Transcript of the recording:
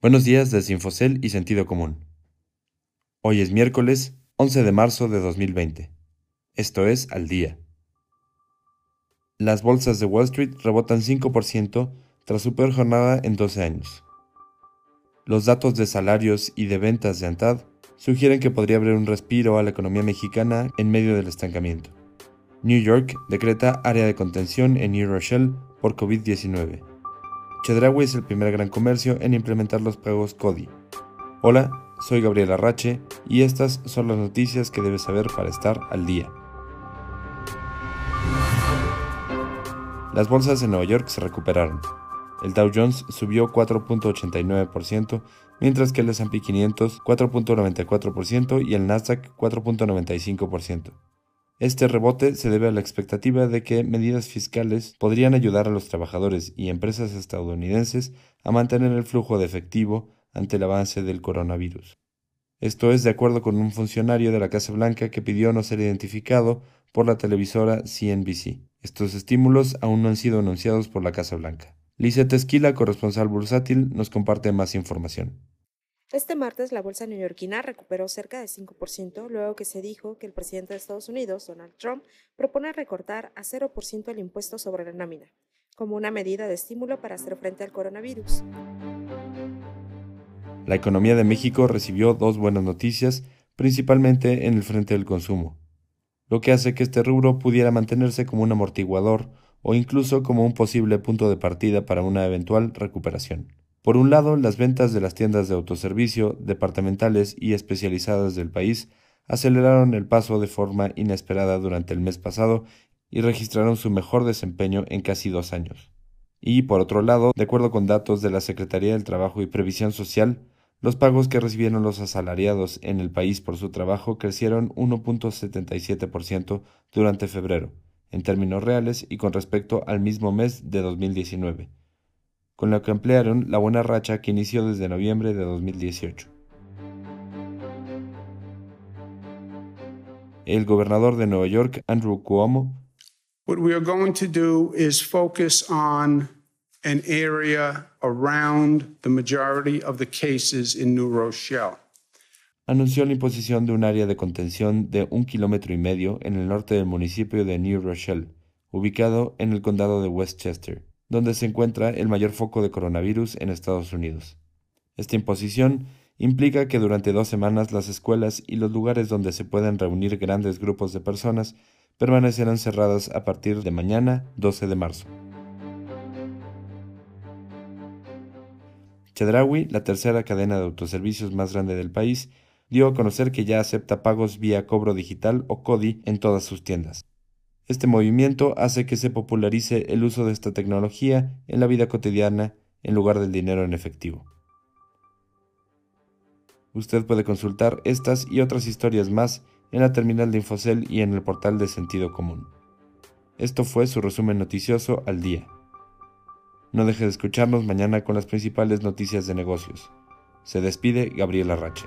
Buenos días desde Infocel y Sentido Común. Hoy es miércoles 11 de marzo de 2020. Esto es Al Día. Las bolsas de Wall Street rebotan 5% tras su peor jornada en 12 años. Los datos de salarios y de ventas de ANTAD sugieren que podría haber un respiro a la economía mexicana en medio del estancamiento. New York decreta área de contención en New Rochelle por COVID-19. Chedraui es el primer gran comercio en implementar los pagos CODI. Hola, soy Gabriel Arrache y estas son las noticias que debes saber para estar al día. Las bolsas de Nueva York se recuperaron. El Dow Jones subió 4.89%, mientras que el S&P 500 4.94% y el Nasdaq 4.95%. Este rebote se debe a la expectativa de que medidas fiscales podrían ayudar a los trabajadores y empresas estadounidenses a mantener el flujo de efectivo ante el avance del coronavirus. Esto es de acuerdo con un funcionario de la Casa Blanca que pidió no ser identificado por la televisora CNBC. Estos estímulos aún no han sido anunciados por la Casa Blanca. Lizette Esquila, corresponsal bursátil, nos comparte más información. Este martes la bolsa neoyorquina recuperó cerca de 5% luego que se dijo que el presidente de Estados Unidos, Donald Trump, propone recortar a 0% el impuesto sobre la nómina, como una medida de estímulo para hacer frente al coronavirus. La economía de México recibió dos buenas noticias, principalmente en el frente del consumo, lo que hace que este rubro pudiera mantenerse como un amortiguador o incluso como un posible punto de partida para una eventual recuperación. Por un lado, las ventas de las tiendas de autoservicio, departamentales y especializadas del país aceleraron el paso de forma inesperada durante el mes pasado y registraron su mejor desempeño en casi dos años. Y, por otro lado, de acuerdo con datos de la Secretaría del Trabajo y Previsión Social, los pagos que recibieron los asalariados en el país por su trabajo crecieron 1.77% durante febrero, en términos reales y con respecto al mismo mes de 2019 con lo que ampliaron la buena racha que inició desde noviembre de 2018. El gobernador de Nueva York, Andrew Cuomo, What we are going to do is focus on an area around the majority of the cases in New Rochelle. Anunció la imposición de un área de contención de un kilómetro y medio en el norte del municipio de New Rochelle, ubicado en el condado de Westchester donde se encuentra el mayor foco de coronavirus en Estados Unidos. Esta imposición implica que durante dos semanas las escuelas y los lugares donde se pueden reunir grandes grupos de personas permanecerán cerradas a partir de mañana 12 de marzo. Chedraui, la tercera cadena de autoservicios más grande del país, dio a conocer que ya acepta pagos vía cobro digital o CODI en todas sus tiendas. Este movimiento hace que se popularice el uso de esta tecnología en la vida cotidiana en lugar del dinero en efectivo. Usted puede consultar estas y otras historias más en la terminal de Infocel y en el portal de Sentido Común. Esto fue su resumen noticioso al día. No deje de escucharnos mañana con las principales noticias de negocios. Se despide Gabriela Rache.